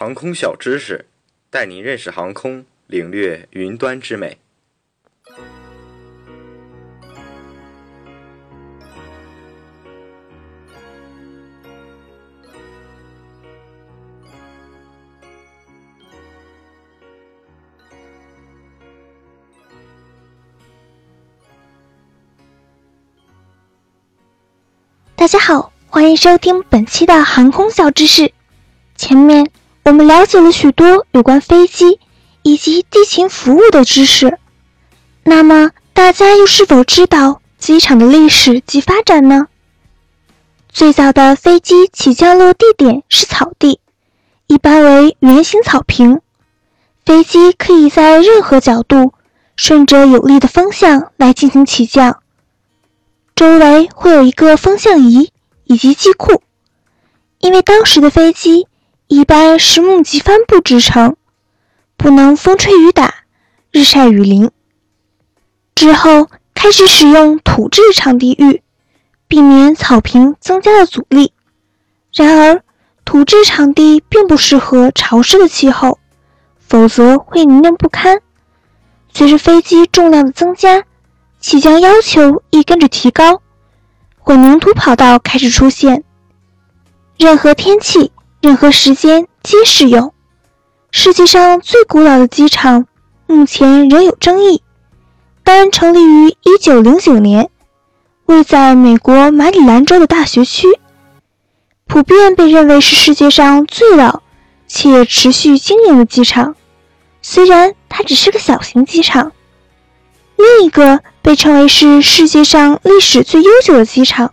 航空小知识，带您认识航空，领略云端之美。大家好，欢迎收听本期的航空小知识。前面我们了解了许多有关飞机以及地勤服务的知识，那么大家又是否知道机场的历史及发展呢？最早的飞机起降落地点是草地，一般为圆形草坪，飞机可以在任何角度顺着有利的风向来进行起降。周围会有一个风向仪以及机库，因为当时的飞机一般是木级帆布制成，不能风吹雨打、日晒雨淋。之后开始使用土质场地浴，避免草坪增加了阻力。然而，土质场地并不适合潮湿的气候，否则会泥泞不堪。随着飞机重量的增加，起降要求亦跟着提高，混凝土跑道开始出现。任何天气、任何时间皆适用。世界上最古老的机场目前仍有争议，但成立于1909年，位在美国马里兰州的大学区，普遍被认为是世界上最老且持续经营的机场。虽然它只是个小型机场。另一个被称为是世界上历史最悠久的机场，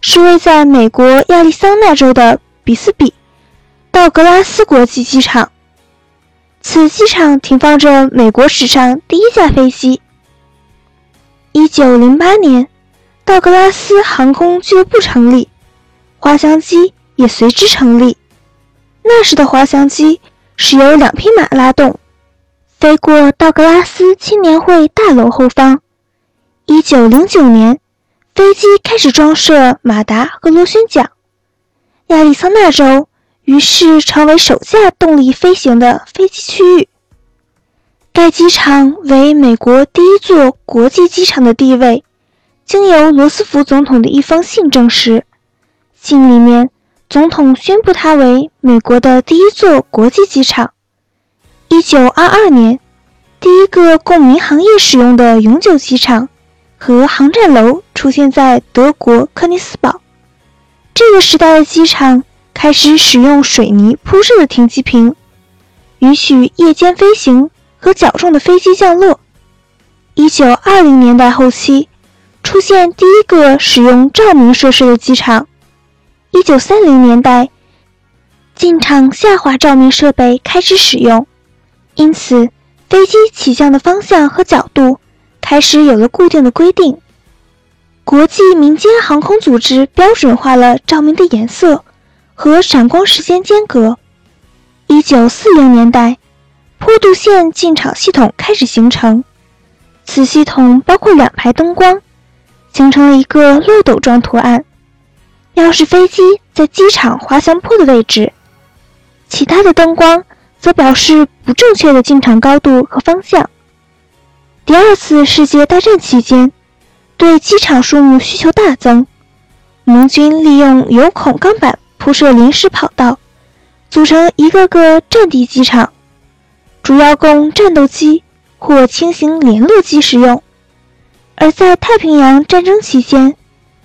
是位在美国亚利桑那州的比斯比道格拉斯国际机场。此机场停放着美国史上第一架飞机。1908年，道格拉斯航空俱乐部成立，滑翔机也随之成立。那时的滑翔机是由两匹马拉动。飞过道格拉斯青年会大楼后方。一九零九年，飞机开始装设马达和螺旋桨。亚利桑那州于是成为首架动力飞行的飞机区域。该机场为美国第一座国际机场的地位，经由罗斯福总统的一封信证实。信里面，总统宣布它为美国的第一座国际机场。一九二二年，第一个供民航业使用的永久机场和航站楼出现在德国科尼斯堡。这个时代的机场开始使用水泥铺设的停机坪，允许夜间飞行和较重的飞机降落。一九二零年代后期，出现第一个使用照明设施的机场。一九三零年代，进场下滑照明设备开始使用。因此，飞机起降的方向和角度开始有了固定的规定。国际民间航空组织标准化了照明的颜色和闪光时间间隔。一九四零年代，坡度线进场系统开始形成。此系统包括两排灯光，形成了一个漏斗状图案，标示飞机在机场滑翔坡的位置。其他的灯光。则表示不正确的进场高度和方向。第二次世界大战期间，对机场数目需求大增，盟军利用有孔钢板铺设临时跑道，组成一个个战地机场，主要供战斗机或轻型联络机使用。而在太平洋战争期间，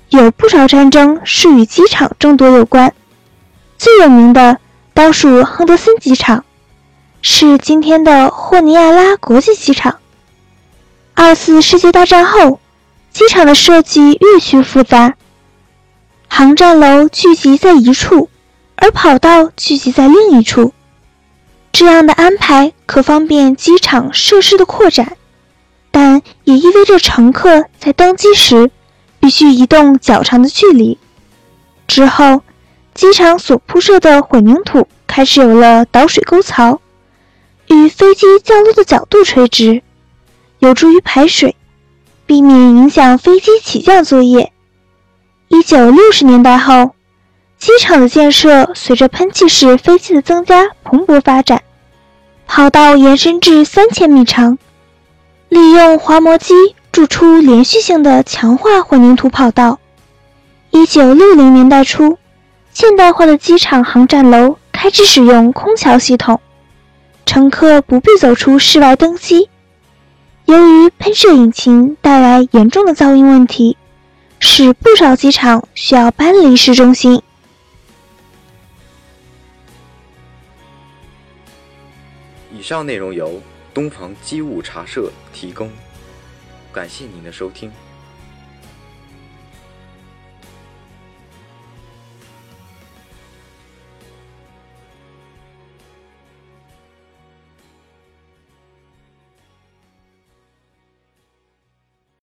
有不少战争是与机场争夺有关，最有名的当属亨德森机场。是今天的霍尼亚拉国际机场。二次世界大战后，机场的设计越趋复杂，航站楼聚集在一处，而跑道聚集在另一处。这样的安排可方便机场设施的扩展，但也意味着乘客在登机时必须移动较长的距离。之后，机场所铺设的混凝土开始有了导水沟槽。与飞机降落的角度垂直，有助于排水，避免影响飞机起降作业。一九六十年代后，机场的建设随着喷气式飞机的增加蓬勃发展，跑道延伸至三千米长，利用滑膜机筑出连续性的强化混凝土跑道。一九六零年代初，现代化的机场航站楼开始使用空桥系统，乘客不必走出室外登机。由于喷射引擎带来严重的噪音问题，使不少机场需要搬离市中心。以上内容由东方机务茶社提供，感谢您的收听。